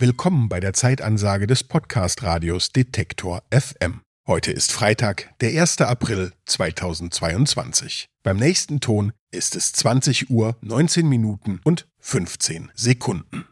Willkommen bei der Zeitansage des Podcast-Radios Detektor FM. Heute ist Freitag, der 1. April 2022. Beim nächsten Ton ist es 20 Uhr 19 Minuten und 15 Sekunden.